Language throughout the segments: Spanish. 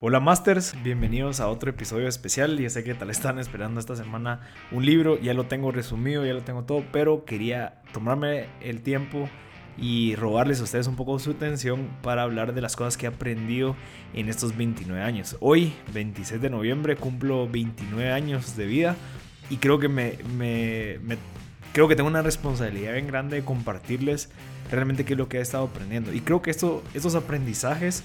Hola Masters, bienvenidos a otro episodio especial. Ya sé que tal están esperando esta semana un libro, ya lo tengo resumido, ya lo tengo todo, pero quería tomarme el tiempo y robarles a ustedes un poco su atención para hablar de las cosas que he aprendido en estos 29 años. Hoy, 26 de noviembre, cumplo 29 años de vida y creo que me, creo que tengo una responsabilidad bien grande de compartirles realmente qué es lo que he estado aprendiendo. Y creo que esto, estos aprendizajes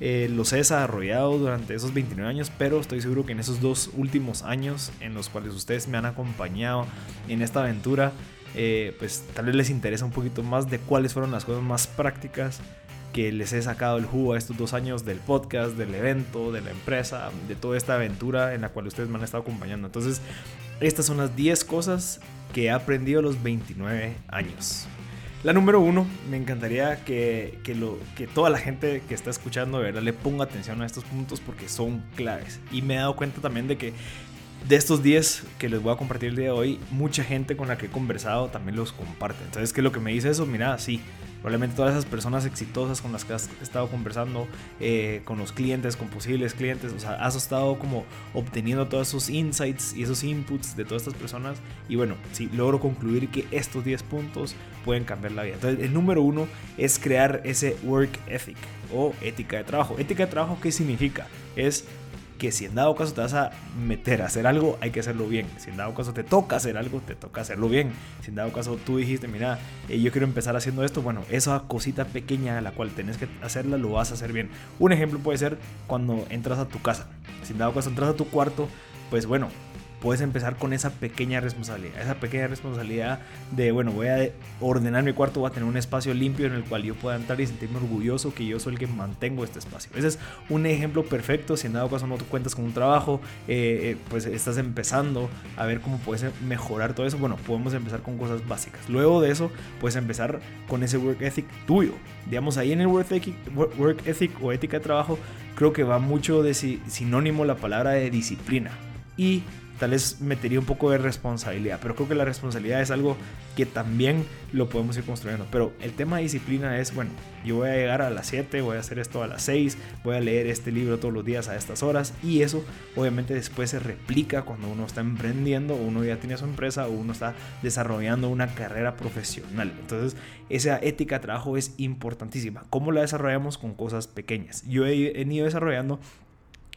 eh, los he desarrollado durante esos 29 años, pero estoy seguro que en esos dos últimos años en los cuales ustedes me han acompañado en esta aventura, eh, pues tal vez les interesa un poquito más de cuáles fueron las cosas más prácticas que les he sacado el jugo a estos dos años del podcast, del evento, de la empresa, de toda esta aventura en la cual ustedes me han estado acompañando. Entonces, estas son las 10 cosas que he aprendido a los 29 años. La número uno, me encantaría que, lo, que toda la gente que está escuchando de le ponga atención a estos puntos porque son claves. Y me he dado cuenta también de que de estos 10 que les voy a compartir el día de hoy, mucha gente con la que he conversado también los comparte. Entonces, ¿qué es lo que me dice eso? Mira, sí, Probablemente todas esas personas exitosas con las que has estado conversando, eh, con los clientes, con posibles clientes, o sea, has estado como obteniendo todos esos insights y esos inputs de todas estas personas. Y bueno, sí, logro concluir que estos 10 puntos pueden cambiar la vida. Entonces, el número uno es crear ese work ethic o ética de trabajo. Ética de trabajo, ¿qué significa? Es que si en dado caso te vas a meter a hacer algo, hay que hacerlo bien. Si en dado caso te toca hacer algo, te toca hacerlo bien. Si en dado caso tú dijiste, mira, eh, yo quiero empezar haciendo esto, bueno, esa cosita pequeña a la cual tenés que hacerla, lo vas a hacer bien. Un ejemplo puede ser cuando entras a tu casa. Si en dado caso entras a tu cuarto, pues bueno, puedes empezar con esa pequeña responsabilidad. Esa pequeña responsabilidad de, bueno, voy a ordenar mi cuarto, voy a tener un espacio limpio en el cual yo pueda entrar y sentirme orgulloso que yo soy el que mantengo este espacio. Ese es un ejemplo perfecto. Si en dado caso no te cuentas con un trabajo, eh, eh, pues estás empezando a ver cómo puedes mejorar todo eso. Bueno, podemos empezar con cosas básicas. Luego de eso, puedes empezar con ese work ethic tuyo. Digamos, ahí en el work ethic, work ethic o ética de trabajo, creo que va mucho de sinónimo la palabra de disciplina. Y tal vez metería un poco de responsabilidad, pero creo que la responsabilidad es algo que también lo podemos ir construyendo. Pero el tema de disciplina es, bueno, yo voy a llegar a las 7, voy a hacer esto a las 6, voy a leer este libro todos los días a estas horas y eso obviamente después se replica cuando uno está emprendiendo, uno ya tiene su empresa o uno está desarrollando una carrera profesional. Entonces, esa ética de trabajo es importantísima. ¿Cómo la desarrollamos? Con cosas pequeñas. Yo he ido desarrollando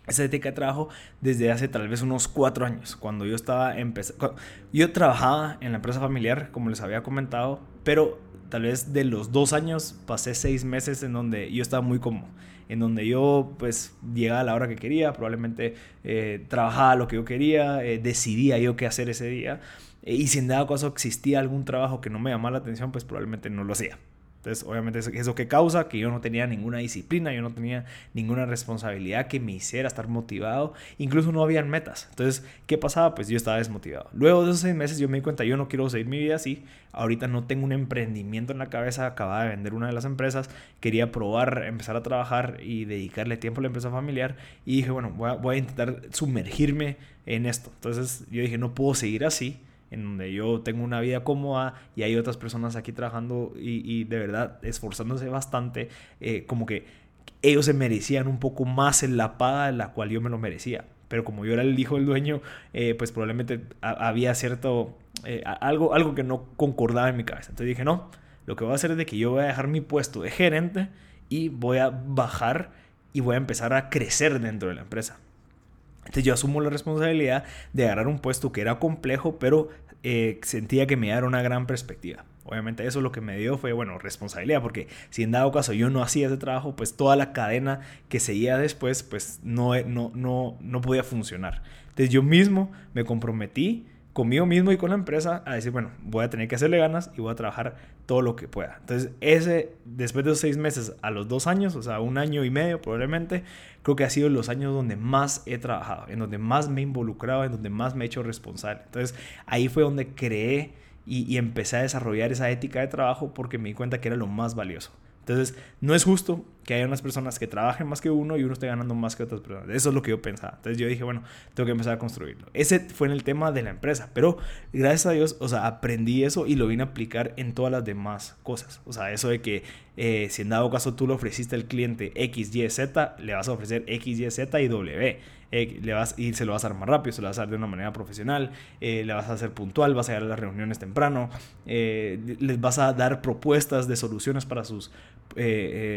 esa ética de trabajo desde hace tal vez unos cuatro años, cuando yo estaba empezando. Yo trabajaba en la empresa familiar, como les había comentado, pero tal vez de los dos años pasé seis meses en donde yo estaba muy cómodo, en donde yo pues llegaba a la hora que quería, probablemente eh, trabajaba lo que yo quería, eh, decidía yo qué hacer ese día, eh, y si en dado caso existía algún trabajo que no me llamaba la atención, pues probablemente no lo hacía. Entonces, obviamente, eso que causa que yo no tenía ninguna disciplina, yo no tenía ninguna responsabilidad que me hiciera estar motivado, incluso no habían metas. Entonces, ¿qué pasaba? Pues yo estaba desmotivado. Luego de esos seis meses yo me di cuenta, yo no quiero seguir mi vida así, ahorita no tengo un emprendimiento en la cabeza, acababa de vender una de las empresas, quería probar, empezar a trabajar y dedicarle tiempo a la empresa familiar y dije, bueno, voy a, voy a intentar sumergirme en esto. Entonces, yo dije, no puedo seguir así en donde yo tengo una vida cómoda y hay otras personas aquí trabajando y, de verdad esforzándose bastante, eh, como que ellos se merecían un poco más en la paga de la cual yo me lo merecía. Pero como yo era el hijo del dueño, eh, pues probablemente había cierto, eh, algo, algo que no concordaba en mi cabeza. Entonces dije, no, lo que voy a hacer es de que yo voy a dejar mi puesto de gerente y voy a bajar y voy a empezar a crecer dentro de la empresa. Entonces yo asumo la responsabilidad de agarrar un puesto que era complejo, pero eh, sentía que me daba una gran perspectiva. Obviamente eso lo que me dio fue, bueno, responsabilidad, porque si en dado caso yo no hacía ese trabajo, pues toda la cadena que seguía después, pues no, no, no, no podía funcionar. Entonces yo mismo me comprometí conmigo mismo y con la empresa a decir, bueno, voy a tener que hacerle ganas y voy a trabajar todo lo que pueda. Entonces, ese, después de esos seis meses a los dos años, o sea, un año y medio probablemente, creo que ha sido los años donde más he trabajado, en donde más me he involucrado, en donde más me he hecho responsable. Entonces, ahí fue donde creé y, y empecé a desarrollar esa ética de trabajo porque me di cuenta que era lo más valioso. Entonces, no es justo que haya unas personas que trabajen más que uno y uno esté ganando más que otras personas. Eso es lo que yo pensaba. Entonces yo dije, bueno, tengo que empezar a construirlo. Ese fue en el tema de la empresa, pero gracias a Dios, o sea, aprendí eso y lo vine a aplicar en todas las demás cosas. O sea, eso de que eh, si en dado caso tú le ofreciste al cliente X, Y, Z, le vas a ofrecer X, Y, Z y W. Eh, le vas, y se lo vas a dar más rápido, se lo vas a dar de una manera profesional, eh, le vas a hacer puntual, vas a ir a las reuniones temprano, les vas a dar propuestas de soluciones para sus,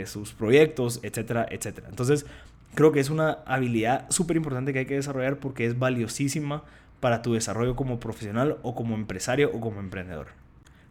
sus proyectos, etcétera, etcétera. Entonces, creo que es una habilidad súper importante que hay que desarrollar porque es valiosísima para tu desarrollo como profesional o como empresario o como emprendedor.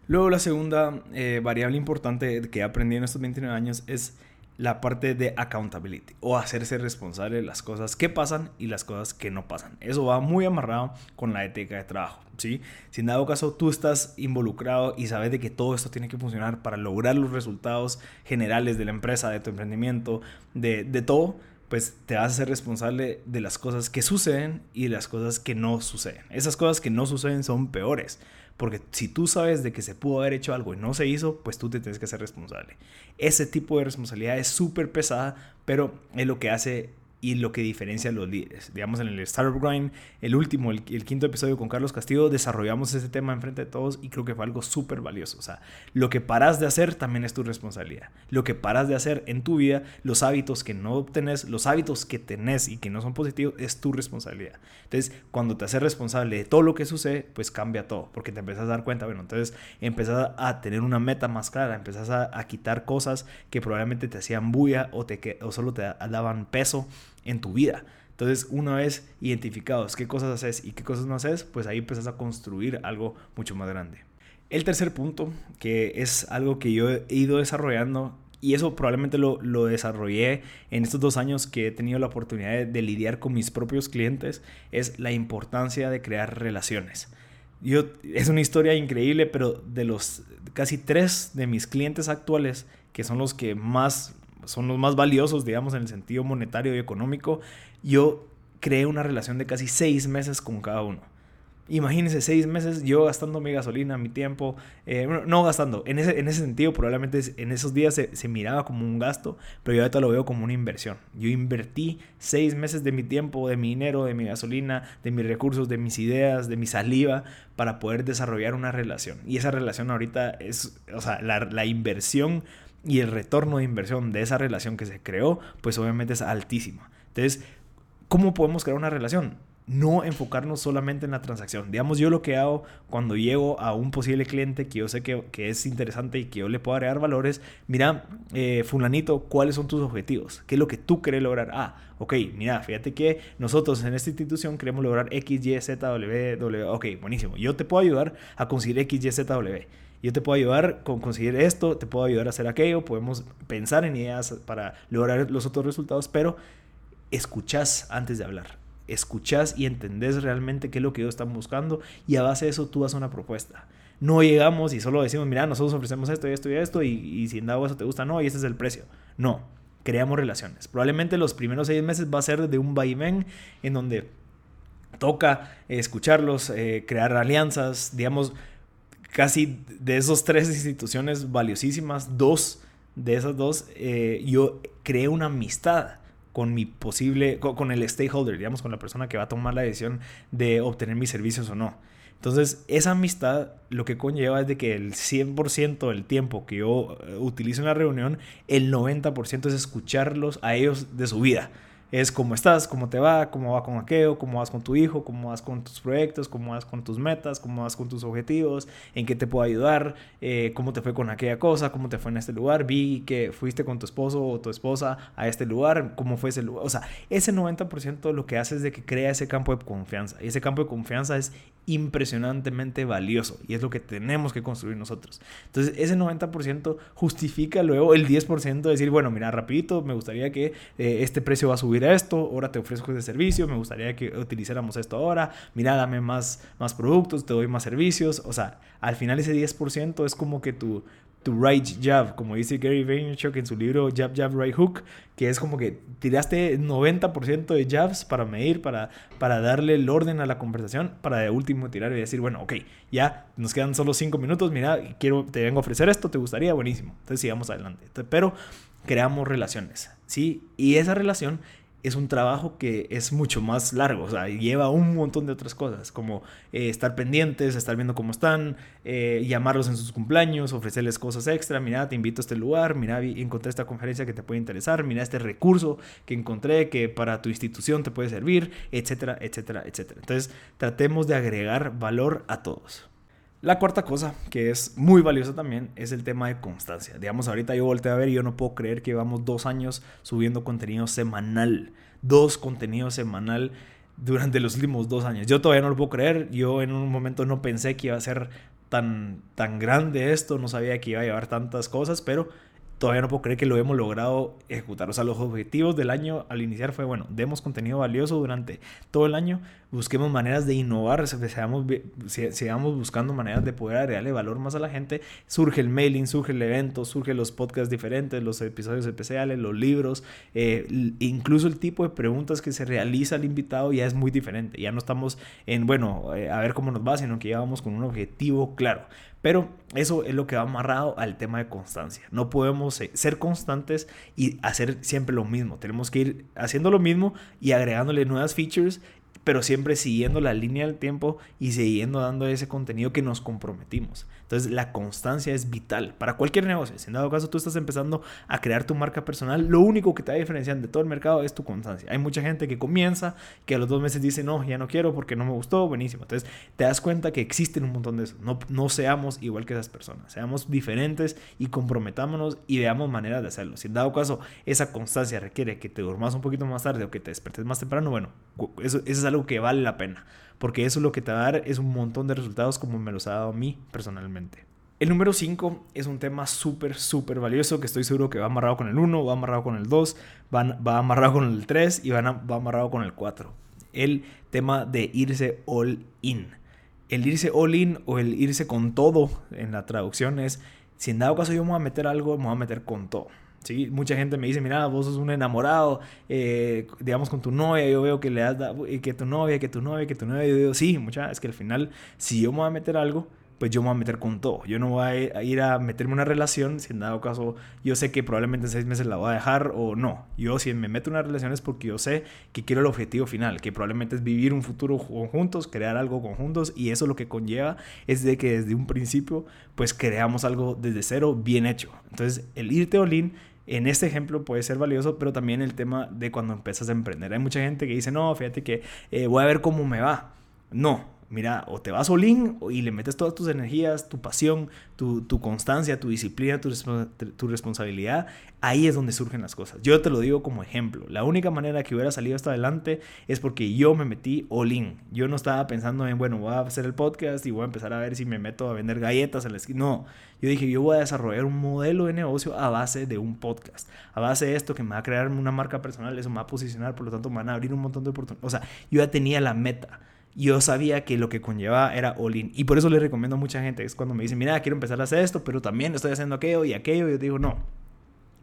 Luego la segunda eh, variable importante que he aprendido en estos 29 años es la parte de accountability o hacerse responsable de las cosas que pasan y las cosas que no pasan. Eso va muy amarrado con la ética de trabajo, ¿sí? Si en dado caso tú estás involucrado y sabes de que todo esto tiene que funcionar para lograr los resultados generales de la empresa, de tu emprendimiento, de, de todo, pues te vas a ser responsable de las cosas que suceden y las cosas que no suceden. Esas cosas que no suceden son peores. Porque si tú sabes de que se pudo haber hecho algo y no se hizo, pues tú te tienes que ser responsable. Ese tipo de responsabilidad es súper pesada, pero es lo que hace y lo que diferencia a los líderes. Digamos, en el Startup Grind, el último, el, quinto episodio con Carlos Castillo, desarrollamos ese tema enfrente de todos y creo que fue algo súper valioso. O sea, lo que paras de hacer también es tu responsabilidad. Lo que paras de hacer en tu vida, los hábitos que no obtenés, los hábitos que tenés y que no son positivos, es tu responsabilidad. Entonces, cuando te haces responsable de todo lo que sucede, pues cambia todo, porque te empiezas a dar cuenta, bueno, entonces empiezas a tener una meta más clara, empiezas a, a quitar cosas que probablemente te hacían bulla o, te, o solo te daban peso en tu vida. Entonces, una vez identificados qué cosas haces y qué cosas no haces, pues ahí empiezas a construir algo mucho más grande. El tercer punto, que es algo que yo he ido desarrollando, y eso probablemente lo, lo desarrollé en estos dos años que he tenido la oportunidad de, de, lidiar con mis propios clientes, es la importancia de crear relaciones. Yo, es una historia increíble, pero de los casi tres de mis clientes actuales, que son los que más son los más valiosos, digamos, en el sentido monetario y económico, yo creé una relación de casi seis meses con cada uno. Imagínense seis meses yo gastando mi gasolina, mi tiempo, eh, no gastando, en ese, en ese sentido probablemente en esos días se, se, miraba como un gasto, pero yo ahorita lo veo como una inversión. Yo invertí seis meses de mi tiempo, de mi dinero, de mi gasolina, de mis recursos, de mis ideas, de mi saliva para poder desarrollar una relación. Y esa relación ahorita es, o sea, la, la inversión y el retorno de inversión de esa relación que se creó, pues obviamente es altísima. Entonces, ¿cómo podemos crear una relación? No enfocarnos solamente en la transacción. Digamos, yo lo que hago cuando llego a un posible cliente que yo sé que, es interesante y que yo le puedo agregar valores, mira, eh, fulanito, ¿cuáles son tus objetivos? ¿Qué es lo que tú quieres lograr? Ah, ok, mira, fíjate que nosotros en esta institución queremos lograr X, Y, Z, W, W. Ok, buenísimo. Yo te puedo ayudar a conseguir X, Y, Z, W yo te puedo ayudar con conseguir esto, te puedo ayudar a hacer aquello, podemos pensar en ideas para lograr los otros resultados, pero escuchas antes de hablar. Escuchas y entendés realmente qué es lo que ellos están buscando y a base de eso tú haces una propuesta. No llegamos y solo decimos, mira, nosotros ofrecemos esto y esto y esto y, y si en dado eso te gusta, no, y este es el precio. No, creamos relaciones. Probablemente los primeros seis meses va a ser de un vaivén en donde toca escucharlos, eh, crear alianzas, digamos, casi de esos tres instituciones valiosísimas, dos de esas dos, eh, yo creé una amistad con mi posible, con, el stakeholder, digamos, con la persona que va a tomar la decisión de obtener mis servicios o no. Entonces, esa amistad lo que conlleva es de que el 100% del tiempo que yo eh, utilizo en la reunión, el 90% es escucharlos a ellos de su vida es cómo estás, cómo te va, cómo va con aquello, cómo vas con tu hijo, cómo vas con tus proyectos, cómo vas con tus metas, cómo vas con tus objetivos, en qué te puedo ayudar, eh, cómo te fue con aquella cosa, cómo te fue en este lugar, vi que fuiste con tu esposo o tu esposa a este lugar, cómo fue ese lugar. O sea, ese 90% lo que hace es de que crea ese campo de confianza. Y ese campo de confianza es impresionantemente valioso y es lo que tenemos que construir nosotros. Entonces, ese 90% justifica luego el 10% de decir, bueno, mira, rapidito, me gustaría que eh, este precio va a subir a esto, ahora te ofrezco este servicio, me gustaría que utilizáramos esto ahora, mira, dame más, más productos, te doy más servicios. O sea, al final ese 10% es como que tu to right jab, como dice Gary Vaynerchuk en su libro Jab, Jab, Right Hook, que es como que tiraste 90% de jabs para medir, para, para darle el orden a la conversación, para de último tirar y decir, bueno, ok, ya nos quedan solo 5 minutos, mira, quiero, te vengo a ofrecer esto, ¿te gustaría? Buenísimo. Entonces sigamos adelante. pero creamos relaciones, ¿sí? Y esa relación es un trabajo que es mucho más largo, o sea, lleva un montón de otras cosas, como eh, estar pendientes, estar viendo cómo están, eh, llamarlos en sus cumpleaños, ofrecerles cosas extra, mira, te invito a este lugar, mira, encontré esta conferencia que te puede interesar, mira este recurso que encontré que para tu institución te puede servir, etcétera, etcétera, etcétera. Entonces, tratemos de agregar valor a todos. La cuarta cosa, que es muy valiosa también, es el tema de constancia. Digamos, ahorita yo volteé a ver y yo no puedo creer que llevamos dos años subiendo contenido semanal. Dos contenidos semanal durante los últimos dos años. Yo todavía no lo puedo creer. Yo en un momento no pensé que iba a ser tan, tan grande esto. No sabía que iba a llevar tantas cosas, pero todavía no puedo creer que lo hemos logrado ejecutar. O sea, los objetivos del año al iniciar fue, bueno, demos contenido valioso durante todo el año, busquemos maneras de innovar, sigamos buscando maneras de poder agregarle valor más a la gente. Surge el mailing, surge el evento, surgen los podcasts diferentes, los episodios especiales, los libros, eh, incluso el tipo de preguntas que se realiza al invitado ya es muy diferente. Ya no estamos en, bueno, eh, a ver cómo nos va, sino que ya vamos con un objetivo claro. Pero eso es lo que va amarrado al tema de constancia. No podemos ser constantes y hacer siempre lo mismo. Tenemos que ir haciendo lo mismo y agregándole nuevas features pero siempre siguiendo la línea del tiempo y siguiendo dando ese contenido que nos comprometimos. Entonces la constancia es vital para cualquier negocio. Si en dado caso tú estás empezando a crear tu marca personal, lo único que te va a diferenciar de todo el mercado es tu constancia. Hay mucha gente que comienza, que a los dos meses dice, no, ya no quiero porque no me gustó, buenísimo. Entonces te das cuenta que existen un montón de eso. No, no seamos igual que esas personas, seamos diferentes y comprometámonos y veamos maneras de hacerlo. Si en dado caso esa constancia requiere que te durmas un poquito más tarde o que te despertes más temprano, bueno, eso, eso es algo que vale la pena, porque eso lo que te va a dar es un montón de resultados como me los ha dado a mí personalmente. El número 5 es un tema súper, súper valioso que estoy seguro que va amarrado con el 1, va amarrado con el 2, va, va amarrado con el 3 y va, va amarrado con el 4. El tema de irse all in. El irse all in o el irse con todo en la traducción es, si en dado caso yo me voy a meter algo, me voy a meter con todo. ¿Sí? Mucha gente me dice, mira, vos sos un enamorado, eh, digamos, con tu novia, yo veo que le das, que tu novia, que tu novia, que tu novia, yo digo, sí, mucha, es que al final, si yo me voy a meter algo, pues yo me voy a meter con todo. Yo no voy a ir a meterme en una relación si en dado caso yo sé que probablemente en seis meses la voy a dejar o no. Yo si me meto en una relación es porque yo sé que quiero el objetivo final, que probablemente es vivir un futuro juntos, crear algo conjuntos y eso lo que conlleva es de que desde un principio pues creamos algo desde cero bien hecho. Entonces el irte all en este ejemplo puede ser valioso, pero también el tema de cuando empiezas a emprender. Hay mucha gente que dice, no, fíjate que eh, voy a ver cómo me va. No, mira, o te vas all y le metes todas tus energías, tu pasión, tu, constancia, tu disciplina, tu, tu, responsabilidad, ahí es donde surgen las cosas. Yo te lo digo como ejemplo. La única manera que hubiera salido hasta adelante es porque yo me metí in. Yo no estaba pensando en, bueno, voy a hacer el podcast y voy a empezar a ver si me meto a vender galletas en la esquina. No, yo dije, yo voy a desarrollar un modelo de negocio a base de un podcast. A base de esto que me va a crear una marca personal, eso me va a posicionar, por lo tanto me van a abrir un montón de oportunidades. O sea, yo ya tenía la meta yo sabía que lo que conllevaba era all in. Y por eso le recomiendo a mucha gente, es cuando me dicen, mira, quiero empezar a hacer esto, pero también estoy haciendo aquello y aquello. Yo digo, no.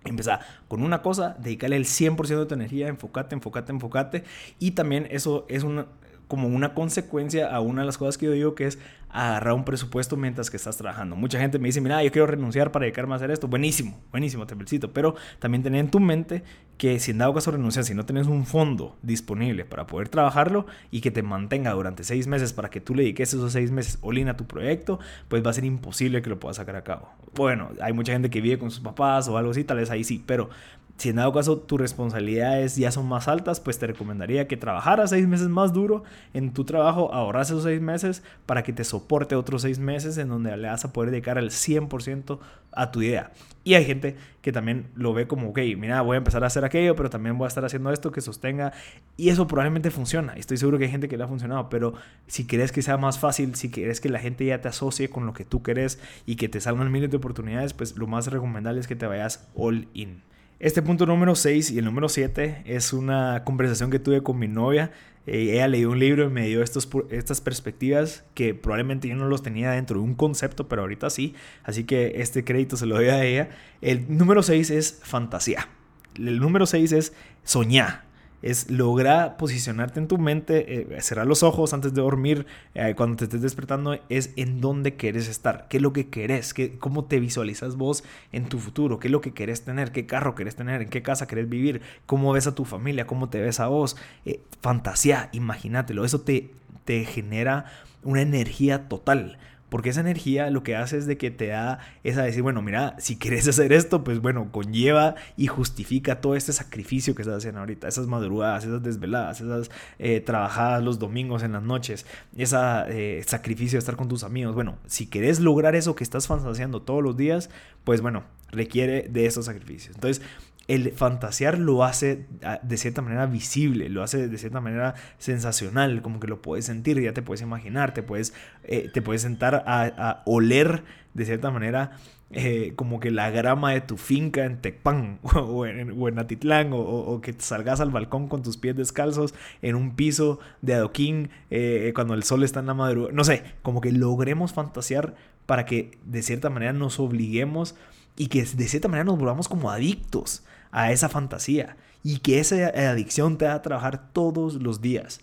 Empezar con una cosa, dedicarle el 100% de tu energía, enfócate, enfócate, enfócate. Y también eso es una, como una consecuencia a una de las cosas que yo digo que es agarrar un presupuesto mientras que estás trabajando. Mucha gente me dice, mira, yo quiero renunciar para dedicarme a hacer esto. Buenísimo, buenísimo, te felicito. Pero también tener en tu mente que si en dado caso renuncias, si no tienes un fondo disponible para poder trabajarlo y que te mantenga durante seis meses para que tú le dediques esos seis meses olin a tu proyecto, pues va a ser imposible que lo puedas sacar a cabo. Bueno, hay mucha gente que vive con sus papás o algo así, tal vez ahí sí, pero si en dado caso tus responsabilidades ya son más altas, pues te recomendaría que trabajaras seis meses más duro en tu trabajo, ahorras esos seis meses para que te soporte otros seis meses en donde le vas a poder dedicar el 100% a tu idea. Y hay gente que también lo ve como, ok, mira, voy a empezar a hacer aquello, pero también voy a estar haciendo esto que sostenga. Y eso probablemente funciona. Estoy seguro que hay gente que le ha funcionado, pero si quieres que sea más fácil, si quieres que la gente ya te asocie con lo que tú querés y que te salgan miles de oportunidades, pues lo más recomendable es que te vayas all in. Este punto número 6 y el número 7 es una conversación que tuve con mi novia. Eh, ella leyó un libro y me dio estas perspectivas que probablemente yo no los tenía dentro de un concepto, pero ahorita sí. Así que este crédito se lo doy a ella. El número 6 es fantasía. El número 6 es soñar es lograr posicionarte en tu mente, eh, cerrar los ojos antes de dormir, eh, cuando te estés despertando, es en dónde quieres estar, qué es lo que querés, qué, cómo te visualizas vos en tu futuro, qué es lo que querés tener, qué carro querés tener, en qué casa querés vivir, cómo ves a tu familia, cómo te ves a vos. Eh, fantasía, imagínatelo, eso te, te genera una energía total. Porque esa energía lo que hace es de que te da esa decir, bueno, mira, si quieres hacer esto, pues bueno, conlleva y justifica todo este sacrificio que estás haciendo ahorita. Esas madrugadas, esas desveladas, esas eh, trabajadas los domingos en las noches, ese eh, sacrificio de estar con tus amigos. Bueno, si quieres lograr eso que estás fantaseando todos los días, pues bueno, requiere de esos sacrificios. Entonces, el fantasear lo hace ah, de cierta manera visible, lo hace de cierta manera sensacional, como que lo puedes sentir, ya te puedes imaginar, te puedes, eh, te puedes sentar a, oler de cierta manera eh, como que la grama de tu finca en Tecpan o en, Atitlán o, que salgas al balcón con tus pies descalzos en un piso de adoquín eh, cuando el sol está en la madrugada, no sé, como que logremos fantasear para que de cierta manera nos obliguemos y que de cierta manera nos volvamos como adictos a esa fantasía y que esa adicción te haga trabajar todos los días.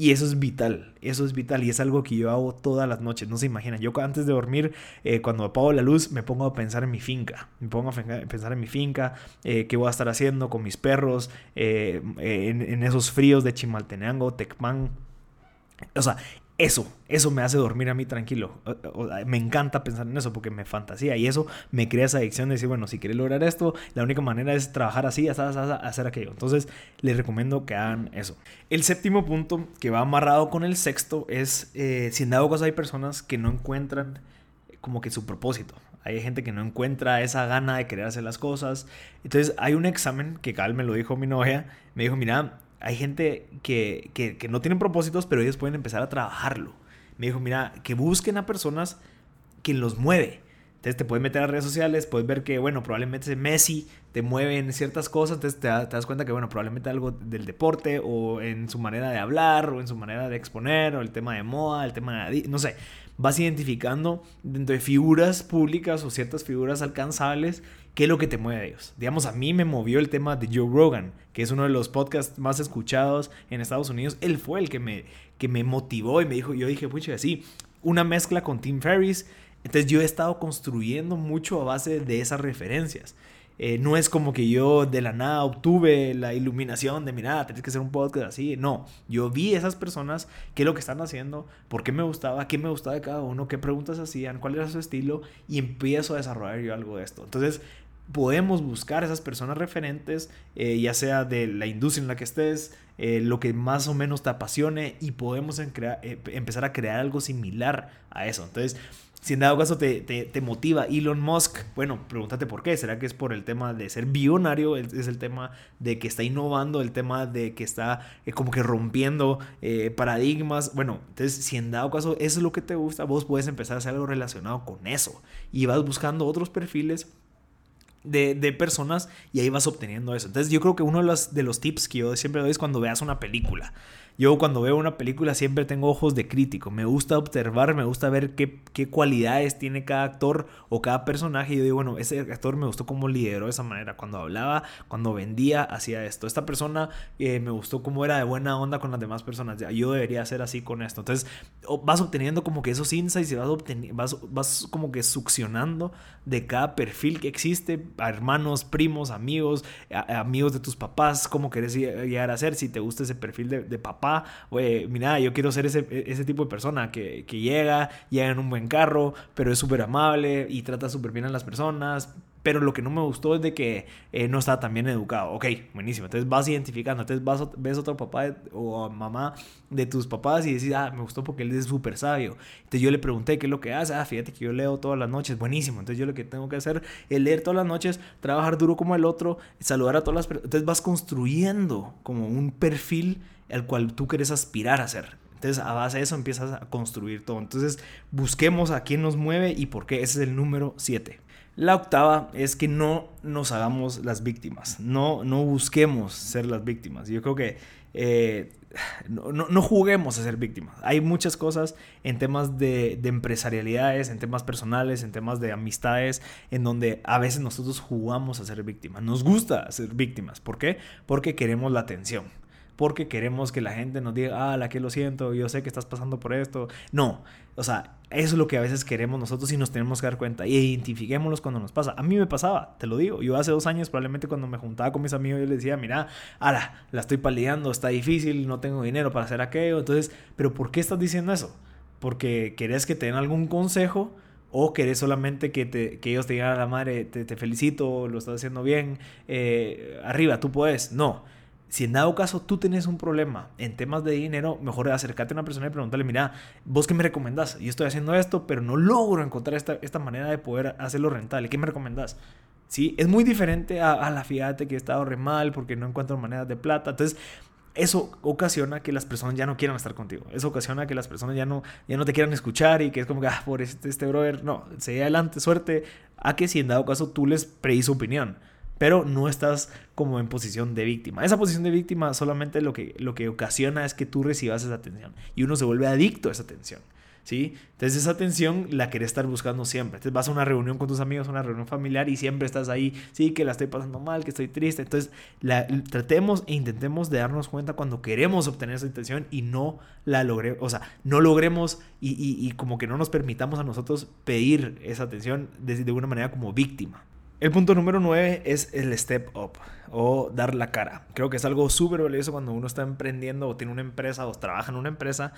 Y eso es vital, eso es vital y es algo que yo hago todas las noches, no se imaginan. Yo antes de dormir, eh, cuando apago la luz, me pongo a pensar en mi finca. Me pongo a pensar en mi finca, eh, qué voy a estar haciendo con mis perros, eh, en, en, esos fríos de Chimaltenango, Tecpan. O sea, eso, eso me hace dormir a mí tranquilo. Me encanta pensar en eso porque me fantasía y eso me crea esa adicción de decir, bueno, si quieres lograr esto, la única manera es trabajar así, hacer aquello. Entonces, les recomiendo que hagan eso. El séptimo punto que va amarrado con el sexto es, eh, si en dado caso hay personas que no encuentran como que su propósito. Hay gente que no encuentra esa gana de querer hacer las cosas. Entonces, hay un examen que Cal me lo dijo mi novia. Me dijo, mira, hay gente que, que, no tienen propósitos, pero ellos pueden empezar a trabajarlo. Me dijo, mira, que busquen a personas que los mueve. Entonces te puedes meter a redes sociales, puedes ver que, bueno, probablemente Messi te mueve en ciertas cosas, entonces te, das cuenta que, bueno, probablemente algo del deporte o en su manera de hablar o en su manera de exponer o el tema de moda, el tema de, no sé, vas identificando dentro de figuras públicas o ciertas figuras alcanzables qué es lo que te mueve a ellos. Digamos, a mí me movió el tema de Joe Rogan, que es uno de los podcasts más escuchados en Estados Unidos. Él fue el que me, que me motivó y me dijo, yo dije, pucha, así, una mezcla con Tim Ferriss. Entonces yo he estado construyendo mucho a base de esas referencias. Eh, no es como que yo de la nada obtuve la iluminación de, mira, tienes que hacer un podcast así. No, yo vi esas personas, qué es lo que están haciendo, por qué me gustaba, qué me gustaba de cada uno, qué preguntas hacían, cuál era su estilo y empiezo a desarrollar yo algo de esto. Entonces, podemos buscar esas personas referentes, eh, ya sea de la industria en la que estés, eh, lo que más o menos te apasione y podemos eh, empezar a crear algo similar a eso. Entonces, si en dado caso te, te, motiva Elon Musk, bueno, pregúntate por qué. ¿Será que es por el tema de ser billonario? ¿Es el tema de que está innovando? ¿El tema de que está como que rompiendo paradigmas? Bueno, entonces si en dado caso eso es lo que te gusta, vos puedes empezar a hacer algo relacionado con eso. Y vas buscando otros perfiles de, personas y ahí vas obteniendo eso. Entonces yo creo que uno de los, de los tips que yo siempre doy es cuando veas una película. Yo cuando veo una película siempre tengo ojos de crítico. Me gusta observar, me gusta ver qué, qué cualidades tiene cada actor o cada personaje. Y yo digo, bueno, ese actor me gustó cómo lideró de esa manera. Cuando hablaba, cuando vendía, hacía esto. Esta persona eh, me gustó cómo era de buena onda con las demás personas. Yo debería ser así con esto. Entonces vas obteniendo como que esos insights y vas, vas, vas como que succionando de cada perfil que existe. hermanos, primos, amigos, amigos de tus papás, cómo querés llegar a ser. Si te gusta ese perfil de, de papá mira, yo quiero ser ese, ese tipo de persona que, que, llega, llega en un buen carro, pero es súper amable y trata súper bien a las personas. Pero lo que no me gustó es de que eh, no estaba tan bien educado. Ok, buenísimo. Entonces vas identificando. Entonces vas, ves otro papá o mamá de tus papás y decís, ah, me gustó porque él es súper sabio. Entonces yo le pregunté qué es lo que hace. Ah, fíjate que yo leo todas las noches. Buenísimo. Entonces yo lo que tengo que hacer es leer todas las noches, trabajar duro como el otro, saludar a todas las personas. Entonces vas construyendo como un perfil el cual tú quieres aspirar a ser. Entonces, a base de eso empiezas a construir todo. Entonces, busquemos a quién nos mueve y por qué. Ese es el número 7. La octava es que no nos hagamos las víctimas, no, no busquemos ser las víctimas. Yo creo que eh, no, no, juguemos a ser víctimas. Hay muchas cosas en temas de, de, empresarialidades, en temas personales, en temas de amistades, en donde a veces nosotros jugamos a ser víctimas. Nos gusta ser víctimas. ¿Por qué? Porque queremos la atención porque queremos que la gente nos diga, ah, la que lo siento, yo sé que estás pasando por esto. No, o sea, eso es lo que a veces queremos nosotros y nos tenemos que dar cuenta. Y identifiquémoslos cuando nos pasa. A mí me pasaba, te lo digo. Yo hace dos años, probablemente cuando me juntaba con mis amigos, yo les decía, mira, ala, la estoy paliando, está difícil, no tengo dinero para hacer aquello. Entonces, ¿pero por qué estás diciendo eso? Porque querés que te den algún consejo. O querés solamente que, te, ellos te digan a la madre, te, te felicito, lo estás haciendo bien, eh, arriba, tú puedes. No, si en dado caso tú tienes un problema en temas de dinero, mejor acercarte a una persona y preguntarle, mira, vos qué me recomendás? Yo estoy haciendo esto, pero no logro encontrar esta, esta manera de poder hacerlo rentable. ¿Qué me recomendás? ¿Sí? Es muy diferente a, la fíjate que he estado re mal porque no encuentro maneras de plata. Entonces, eso ocasiona que las personas ya no quieran estar contigo. Eso ocasiona que las personas ya no, ya no te quieran escuchar y que es como que, ah, por este, este brother, no, seguí adelante, suerte, a que si en dado caso tú les pedís opinión pero no estás como en posición de víctima. Esa posición de víctima solamente lo que, lo que ocasiona es que tú recibas esa atención y uno se vuelve adicto a esa atención. ¿Sí? Entonces esa atención la querés estar buscando siempre. Entonces vas a una reunión con tus amigos, una reunión familiar y siempre estás ahí, sí, que la estoy pasando mal, que estoy triste. Entonces la, tratemos e intentemos de darnos cuenta cuando queremos obtener esa atención y no la logremos, o sea, no logremos y, y, como que no nos permitamos a nosotros pedir esa atención de, de una manera como víctima. El punto número 9 es el step up o dar la cara. Creo que es algo súper valioso cuando uno está emprendiendo o tiene una empresa o trabaja en una empresa,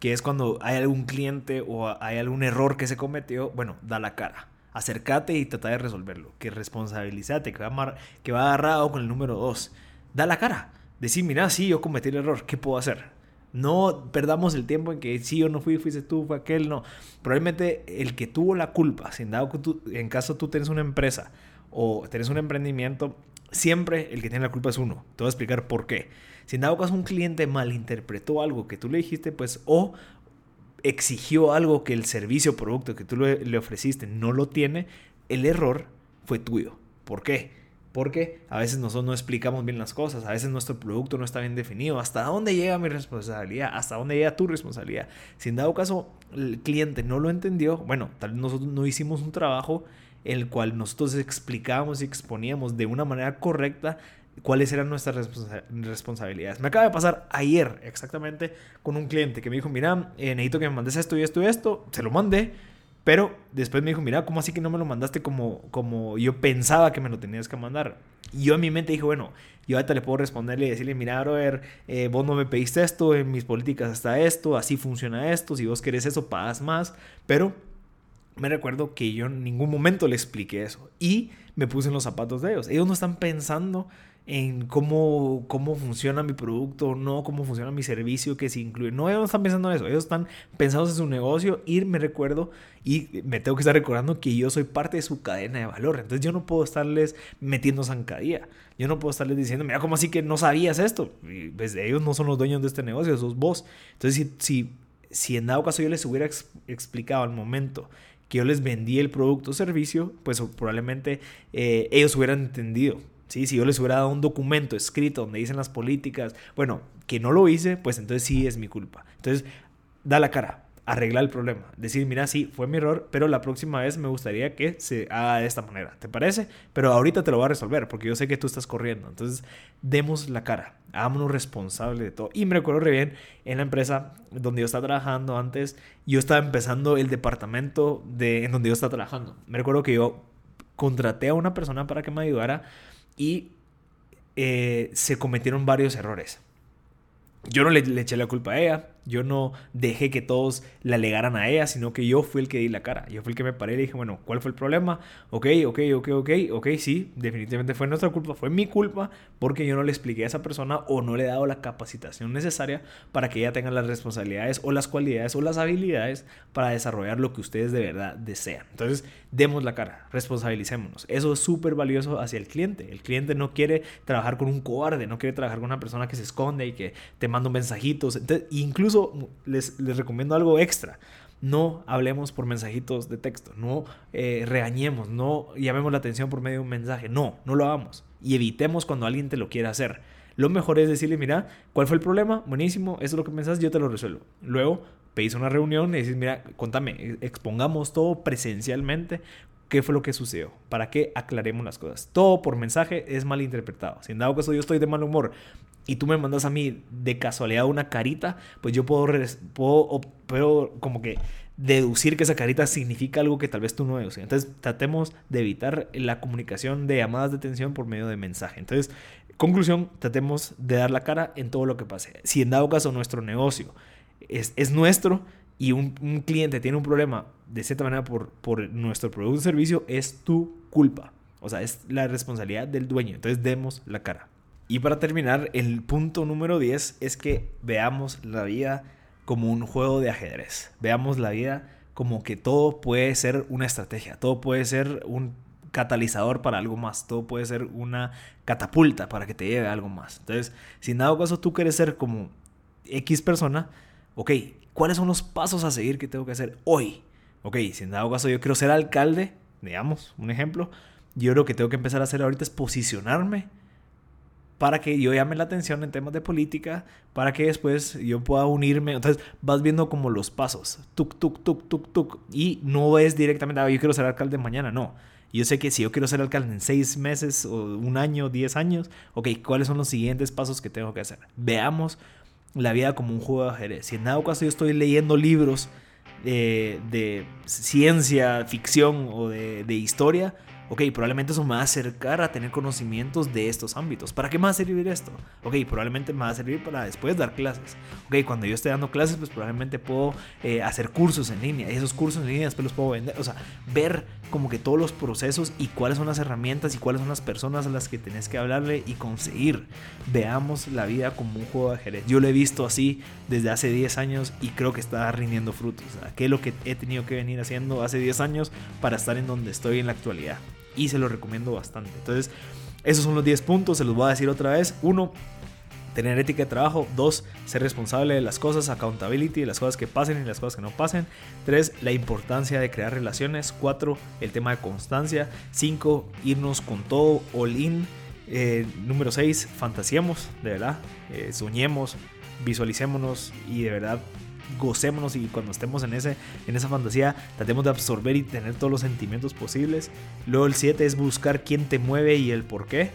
que es cuando hay algún cliente o hay algún error que se cometió, bueno, da la cara. Acércate y trata de resolverlo. Que responsabilízate, que va, que va agarrado con el número 2. Da la cara. Decir, mira, sí, yo cometí el error, ¿qué puedo hacer? No perdamos el tiempo en que sí, yo no fui, fuiste tú, fue aquel, no. Probablemente el que tuvo la culpa, sin dado en caso tú tienes una empresa o tienes un emprendimiento, siempre el que tiene la culpa es uno. Te voy a explicar por qué. Si en dado caso un cliente malinterpretó algo que tú le dijiste, pues o exigió algo que el servicio o producto que tú le, ofreciste no lo tiene, el error fue tuyo. ¿Por qué? Porque a veces nosotros no explicamos bien las cosas, a veces nuestro producto no está bien definido. ¿Hasta dónde llega mi responsabilidad? ¿Hasta dónde llega tu responsabilidad? Si en dado caso el cliente no lo entendió, bueno, tal vez nosotros no hicimos un trabajo el cual nosotros explicábamos y exponíamos de una manera correcta cuáles eran nuestras responsabilidades. Me acaba de pasar ayer exactamente con un cliente que me dijo, mira, eh, necesito que me mandes esto y esto y esto. Se lo mandé pero después me dijo, mira, ¿cómo así que no me lo mandaste como, como yo pensaba que me lo tenías que mandar? Y yo en mi mente dije, bueno, yo ahorita le puedo responderle y decirle, mira, brother, eh, vos no me pediste esto, en mis políticas está esto, así funciona esto, si vos querés eso, pagas más. Pero me recuerdo que yo en ningún momento le expliqué eso. Y me puse en los zapatos de ellos. Ellos no están pensando en cómo, cómo funciona mi producto, no cómo funciona mi servicio que se incluye. No, ellos no están pensando en eso, ellos están pensando en su negocio y me recuerdo y me tengo que estar recordando que yo soy parte de su cadena de valor. Entonces yo no puedo estarles metiendo zancadilla. Yo no puedo estarles diciendo, mira, ¿cómo así que no sabías esto? pues ellos no son los dueños de este negocio, sos vos. Entonces si, si, si en dado caso yo les hubiera explicado al momento que yo les vendí el producto o servicio, pues probablemente eh, ellos hubieran entendido si yo les hubiera dado un documento escrito donde dicen las políticas, bueno, que no lo hice, pues entonces sí es mi culpa. Entonces, da la cara, arregla el problema. Decir, mira, sí, fue mi error, pero la próxima vez me gustaría que se haga de esta manera. ¿Te parece? Pero ahorita te lo voy a resolver porque yo sé que tú estás corriendo. Entonces, demos la cara, hagámonos responsables de todo. Y me recuerdo re bien en la empresa donde yo estaba trabajando antes, yo estaba empezando el departamento de, en donde yo estaba trabajando. Me recuerdo que yo contraté a una persona para que me ayudara y eh, se cometieron varios errores. Yo no le, eché la culpa a ella, yo no dejé que todos la alegaran a ella, sino que yo fui el que di la cara. Yo fui el que me paré y le dije, bueno, ¿cuál fue el problema? Ok, ok, ok, ok, ok, sí, definitivamente fue nuestra culpa, fue mi culpa porque yo no le expliqué a esa persona o no le he dado la capacitación necesaria para que ella tenga las responsabilidades o las cualidades o las habilidades para desarrollar lo que ustedes de verdad desean. Entonces, demos la cara, responsabilicémonos. Eso es súper valioso hacia el cliente. El cliente no quiere trabajar con un cobarde, no quiere trabajar con una persona que se esconde y que te manda mensajitos. Entonces, incluso les, les recomiendo algo extra. no hablemos por mensajitos de texto, no eh, regañemos, no llamemos la atención por medio de un mensaje, no, no lo hagamos y evitemos cuando alguien te lo quiera hacer. Lo mejor es decirle, mira, ¿cuál fue el problema? Buenísimo, eso es lo que pensás, yo te lo resuelvo. Luego pedís una reunión y decís, mira, contame, expongamos todo presencialmente, qué fue lo que sucedió, para que aclaremos las cosas. Todo por mensaje es malinterpretado. Si en dado caso yo estoy de mal humor y tú me mandas a mí de casualidad una carita, pues yo puedo, puedo, puedo como que deducir que esa carita significa algo que tal vez tú no deduces. Entonces tratemos de evitar la comunicación de llamadas de atención por medio de mensaje. Entonces, conclusión, tratemos de dar la cara en todo lo que pase. Si en dado caso nuestro negocio es, es nuestro, y un, un, cliente tiene un problema de cierta manera por, por nuestro producto o servicio, es tu culpa. O sea, es la responsabilidad del dueño. Entonces demos la cara. Y para terminar, el punto número 10 es que veamos la vida como un juego de ajedrez. Veamos la vida como que todo puede ser una estrategia, todo puede ser un catalizador para algo más, todo puede ser una catapulta para que te lleve a algo más. Entonces, si en dado caso tú quieres ser como X persona, ok, ¿cuáles son los pasos a seguir que tengo que hacer hoy? Ok, si en dado caso yo quiero ser alcalde, digamos, un ejemplo, yo creo que tengo que empezar a hacer ahorita es posicionarme para que yo llame la atención en temas de política, para que después yo pueda unirme. Entonces vas viendo como los pasos, tuk, tuk, tuk, tuk, tuk. Y no es directamente, ah, yo quiero ser alcalde mañana, no. Yo sé que si yo quiero ser alcalde en seis meses o un año, diez años, ok, ¿cuáles son los siguientes pasos que tengo que hacer? Veamos la vida como un juego de ajedrez. Si en dado caso yo estoy leyendo libros eh, de ciencia, ficción o de, de historia, Ok, probablemente eso me va a acercar a tener conocimientos de estos ámbitos. ¿Para qué me va a servir esto? Ok, probablemente me va a servir para después dar clases. Ok, cuando yo esté dando clases, pues probablemente puedo eh, hacer cursos en línea. Y esos cursos en línea después los puedo vender. O sea, ver como que todos los procesos y cuáles son las herramientas y cuáles son las personas a las que tenés que hablarle y conseguir. Veamos la vida como un juego de ajedrez. Yo lo he visto así desde hace 10 años y creo que está rindiendo frutos. O sea, ¿Qué es lo que he tenido que venir haciendo hace 10 años para estar en donde estoy en la actualidad? Y se lo recomiendo bastante. Entonces, esos son los 10 puntos, se los voy a decir otra vez. Uno, tener ética de trabajo. Dos, ser responsable de las cosas, accountability, de las cosas que pasen y las cosas que no pasen. Tres, la importancia de crear relaciones. Cuatro, el tema de constancia. Cinco, irnos con todo, all in. Eh, número 6, fantasiemos, de verdad. Eh, soñemos, visualicémonos y de verdad gocémonos y cuando estemos en, ese, en esa fantasía tratemos de absorber y tener todos los sentimientos posibles. Luego el 7 es buscar quién te mueve y el por qué.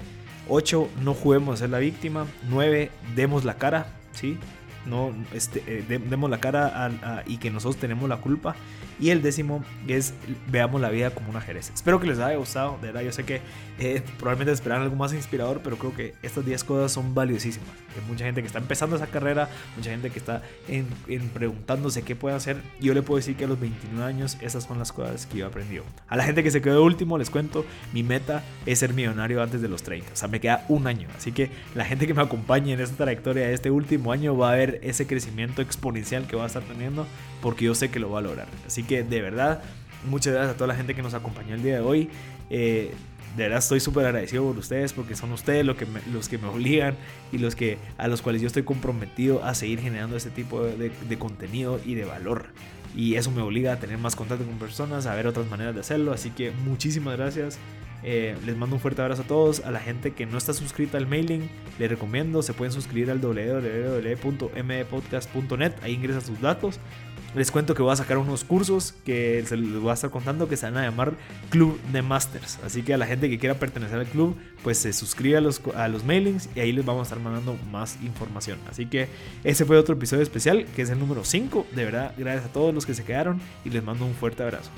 8 no juguemos a ser la víctima. 9 demos la cara, ¿sí? No, este, eh, demos la cara y que nosotros tenemos la culpa. Y el décimo es veamos la vida como una jerez. Espero que les haya gustado, de verdad. Yo sé que eh, probablemente esperan algo más inspirador, pero creo que estas 10 cosas son valiosísimas. Hay mucha gente que está empezando esa carrera, mucha gente que está en, preguntándose qué puede hacer. Yo le puedo decir que a los 29 años esas son las cosas que yo he aprendido. A la gente que se quedó último, les cuento, mi meta es ser millonario antes de los 30. O sea, me queda un año. Así que la gente que me acompañe en esta trayectoria de este último año va a ver ese crecimiento exponencial que va a estar teniendo porque yo sé que lo va a lograr. Así que de verdad, muchas gracias a toda la gente que nos acompañó el día de hoy. Eh, de verdad estoy súper agradecido por ustedes porque son ustedes los que, me, los que me obligan y los que, a los cuales yo estoy comprometido a seguir generando este tipo de, contenido y de valor. Y eso me obliga a tener más contacto con personas, a ver otras maneras de hacerlo. Así que muchísimas gracias. Eh, les mando un fuerte abrazo a todos. A la gente que no está suscrita al mailing, les recomiendo, se pueden suscribir al www.mpodcast.net. Ahí ingresa sus datos. Les cuento que voy a sacar unos cursos que se les voy a estar contando que se van a llamar Club de Masters. Así que a la gente que quiera pertenecer al club, pues se suscribe a los, a los mailings y ahí les vamos a estar mandando más información. Así que ese fue otro episodio especial, que es el número 5. De verdad, gracias a todos los que se quedaron y les mando un fuerte abrazo.